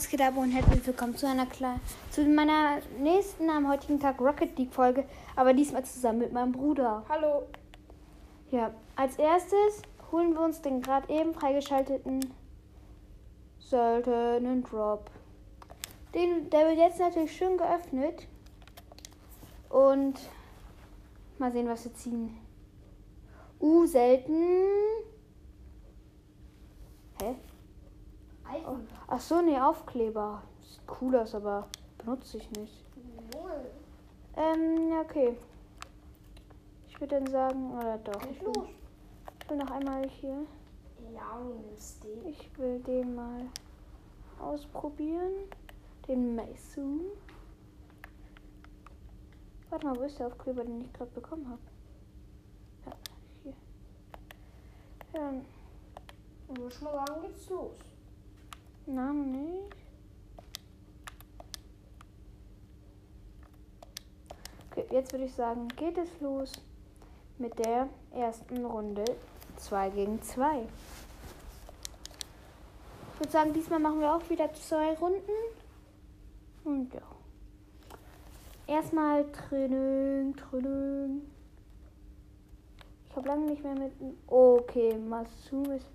Was geht ab und herzlich willkommen zu einer kleinen, zu meiner nächsten am heutigen Tag Rocket League Folge, aber diesmal zusammen mit meinem Bruder. Hallo. Ja, als erstes holen wir uns den gerade eben freigeschalteten seltenen Drop. Den, der wird jetzt natürlich schön geöffnet und mal sehen, was wir ziehen. Uh, selten. Hä? Oh. Ach so, nee, Aufkleber. Sieht cool aus, aber benutze ich nicht. Ähm, ja, okay. Ich würde dann sagen, oder doch. Ich will, ich will noch einmal hier. Ja. Ich will den mal ausprobieren. Den Mason. Warte mal, wo ist der Aufkleber, den ich gerade bekommen habe? Ja, hier. Ja, Ich muss mal sagen, geht's los. Na, noch nicht. Okay, jetzt würde ich sagen, geht es los mit der ersten Runde 2 gegen 2. Ich würde sagen, diesmal machen wir auch wieder zwei Runden. Und ja. Erstmal Training, Training. Ich habe lange nicht mehr mit. Okay, Masu ist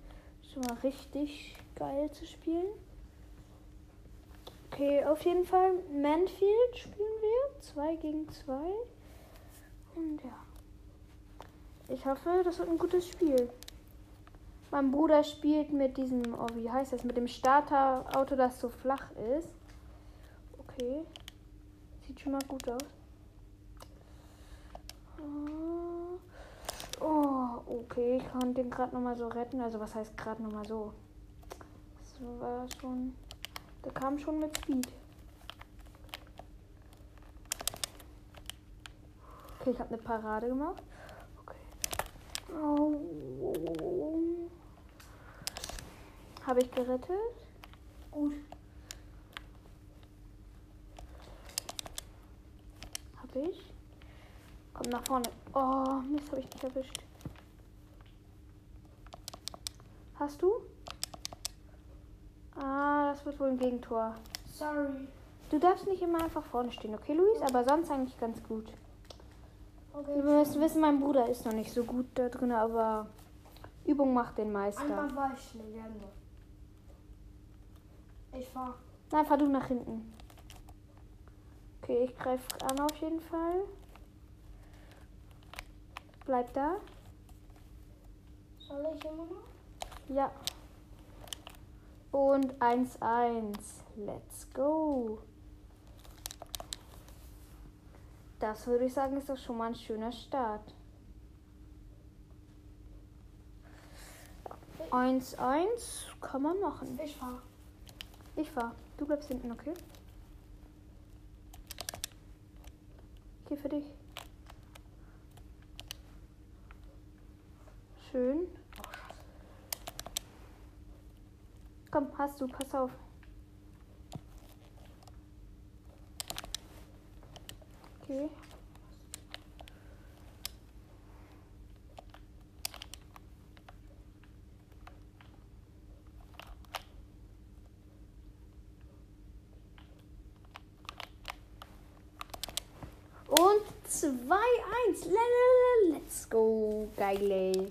mal richtig geil zu spielen. Okay, auf jeden Fall Manfield spielen wir. 2 gegen 2. Und ja. Ich hoffe, das wird ein gutes Spiel. Mein Bruder spielt mit diesem, oh, wie heißt das, mit dem Starterauto, das so flach ist. Okay. Sieht schon mal gut aus. Oh, okay, ich konnte den gerade nochmal so retten. Also was heißt gerade nochmal so? Das war schon. Der kam schon mit Speed. Okay, ich habe eine Parade gemacht. Okay. Oh. Habe ich gerettet? Gut. Habe ich? Komm nach vorne. Oh, Mist, habe ich nicht erwischt. Hast du? Ah, das wird wohl ein Gegentor. Sorry. Du darfst nicht immer einfach vorne stehen, okay, Luis? Aber sonst eigentlich ganz gut. Okay. Wir müssen wissen, mein Bruder ist noch nicht so gut da drin, aber Übung macht den Meister. Einmal war ich nur. Ich fahr. Nein, fahr du nach hinten. Okay, ich greife an auf jeden Fall. Bleib da. Soll ich immer noch? Ja. Und 1-1. Let's go. Das würde ich sagen, ist doch schon mal ein schöner Start. 1-1 kann man machen. Ich fahr. Ich fahr. Du bleibst hinten, okay? Okay, für dich. Schön. Komm, hast du, pass auf. Okay. Und 2-1. Let's go. Geil, ey.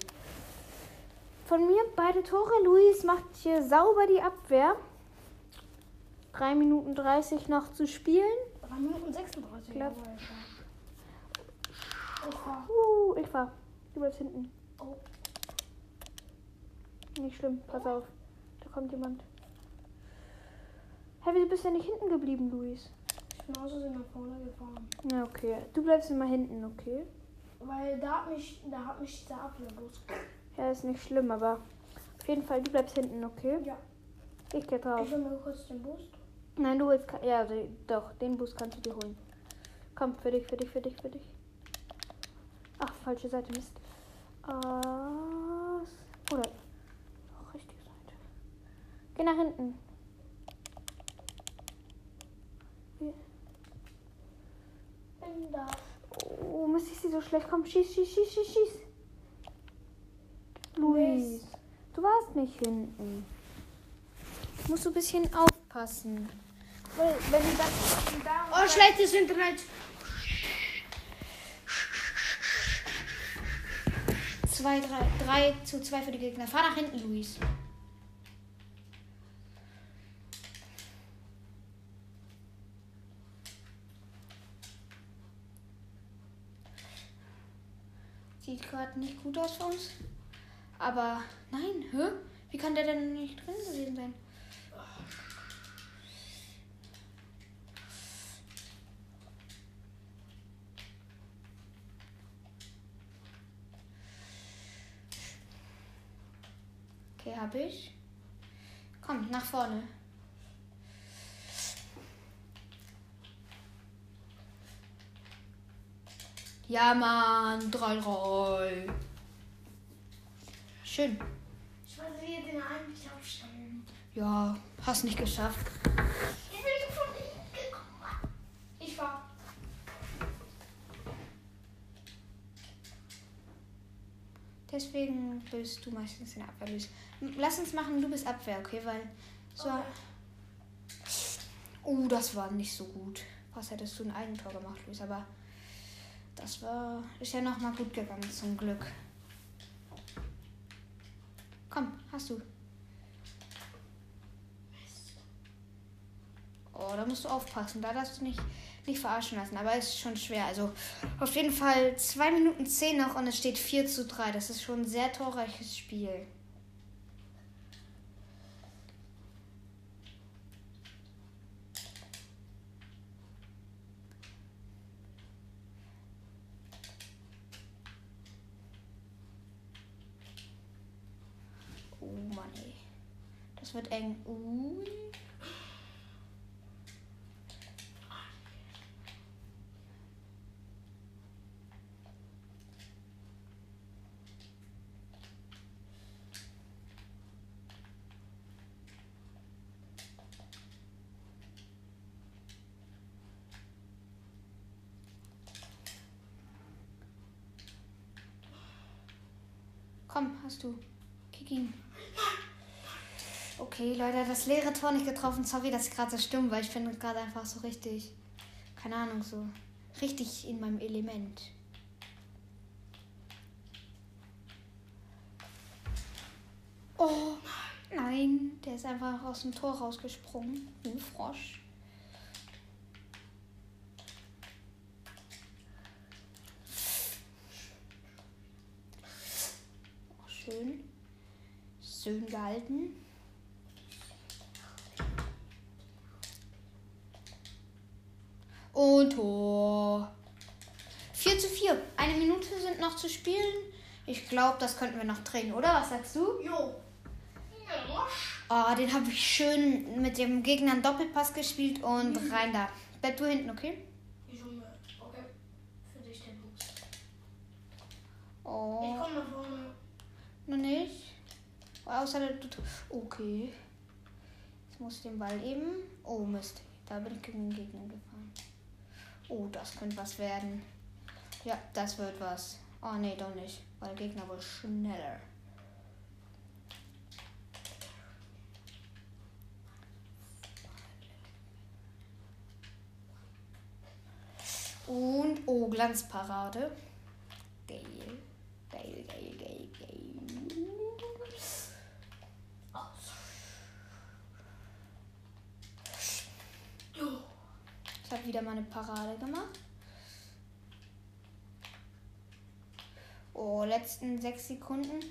Von mir beide Tore. Luis macht hier sauber die Abwehr. 3 Minuten 30 noch zu spielen. 3 Minuten 36. Glaub- ich fahr. Uh, ich fahr. Du bleibst hinten. Oh. Nicht schlimm, pass auf. Da kommt jemand. Hä, wieso bist du denn nicht hinten geblieben, Luis? Ich bin außerdem nach vorne gefahren. Na, okay. Du bleibst immer hinten, okay? Weil da hat mich, da hat mich dieser Abwehrbus. Ja, ist nicht schlimm, aber auf jeden Fall, du bleibst hinten, okay? Ja. Ich geh drauf. Ich will mir kurz den Boost. Nein, du willst. Ja, de- doch, den Bus kannst du dir holen. Komm, für dich, für dich, für dich, für dich. Ach, falsche Seite, Mist. S- oder. Richtige Seite. Geh nach hinten. Hier. Bin da. Oh, Mist, ich sie so schlecht. Komm, schieß, schieß, schieß, schieß, schieß. Luis, du warst nicht hinten. Musst du ein bisschen aufpassen. Weil, wenn dann da Oh, schlechtes Internet. 2, 3, 3 zu 2 für die Gegner. Fahr nach hinten, Luis. Sieht gerade nicht gut aus für uns. Aber nein, hä? Wie kann der denn nicht drin gewesen sein? Okay, hab ich. Komm, nach vorne. Ja, Mann, 3-3. Schön. Ich wollte hier den eigentlich aufstellen. Ja, hast nicht geschafft. Ich bin von ihm gekommen. Ich war. Deswegen bist du meistens in der Abwehr, Luis. Lass uns machen, du bist Abwehr, okay? Weil so. Okay. Oh, das war nicht so gut. Was hättest du ein Eigentor gemacht, Luis? Aber das war. Ist ja nochmal gut gegangen, zum Glück. Komm, hast du. Oh, da musst du aufpassen. Da darfst du nicht, nicht verarschen lassen. Aber es ist schon schwer. Also auf jeden Fall 2 Minuten 10 noch und es steht 4 zu 3. Das ist schon ein sehr torreiches Spiel. Oh Mann, ey. Das wird eng. Ui. Komm, hast du. Kick ihn. Okay, Leute, das leere Tor nicht getroffen. Sorry, dass ich gerade so stumm war. Ich finde gerade einfach so richtig, keine Ahnung, so richtig in meinem Element. Oh, nein, der ist einfach aus dem Tor rausgesprungen. Ein Frosch. Oh, schön. Schön gehalten. Und Tor. 4 zu 4. Eine Minute sind noch zu spielen. Ich glaube, das könnten wir noch drehen, oder? Was sagst du? Jo. Oh, den habe ich schön mit dem Gegner einen Doppelpass gespielt und rein da. Bleib du hinten, okay? Junge. Okay. Für dich der Boost. Ich Oh, komme nach vorne. noch nicht. Außer der tut. Okay. Jetzt muss ich den Ball eben. Oh, Mist. Da bin ich gegen den Gegner gefahren. Oh, das könnte was werden. Ja, das wird was. Oh, nee, doch nicht. Weil Gegner wohl schneller. Und, oh, Glanzparade. Geil, geil, geil, geil. Jo. Habe wieder mal eine Parade gemacht. Oh, letzten sechs Sekunden.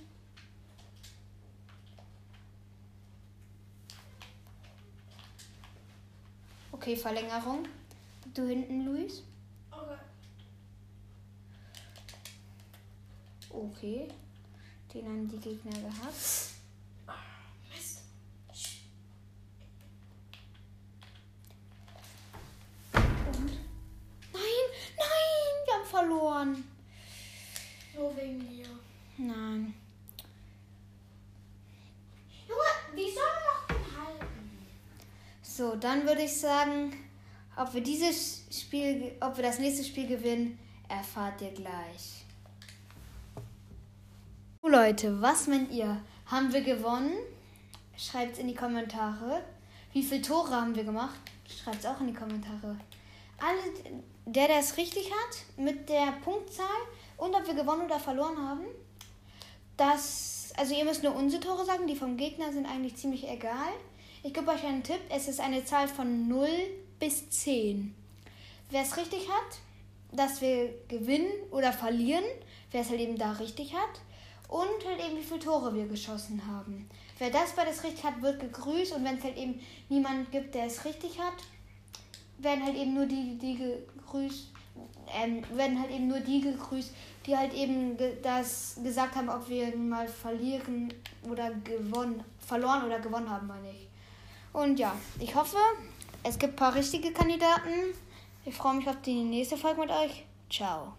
Okay, Verlängerung. Du hinten, Luis. Okay. Okay. Den haben die Gegner gehabt. Mist. Und. Nein, nein, wir verloren. Nur wegen dir. Nein. Junge, wie soll man noch halten? So, dann würde ich sagen, ob wir dieses Spiel, ob wir das nächste Spiel gewinnen, erfahrt ihr gleich. So Leute, was meint ihr? Haben wir gewonnen? Schreibt es in die Kommentare. Wie viele Tore haben wir gemacht? Schreibt es auch in die Kommentare. Alle, der, der es richtig hat, mit der Punktzahl und ob wir gewonnen oder verloren haben, das, also ihr müsst nur unsere Tore sagen, die vom Gegner sind eigentlich ziemlich egal. Ich gebe euch einen Tipp, es ist eine Zahl von 0 bis 10. Wer es richtig hat, dass wir gewinnen oder verlieren, wer es halt eben da richtig hat. Und halt eben, wie viele Tore wir geschossen haben. Wer das beides richtig hat, wird gegrüßt. Und wenn es halt eben niemand gibt, der es richtig hat, werden halt eben nur die, die gegrüßt, ähm, werden halt eben nur die gegrüßt, die halt eben ge das gesagt haben, ob wir mal verlieren oder gewonnen, verloren oder gewonnen haben, meine ich. Und ja, ich hoffe, es gibt ein paar richtige Kandidaten. Ich freue mich auf die nächste Folge mit euch. Ciao.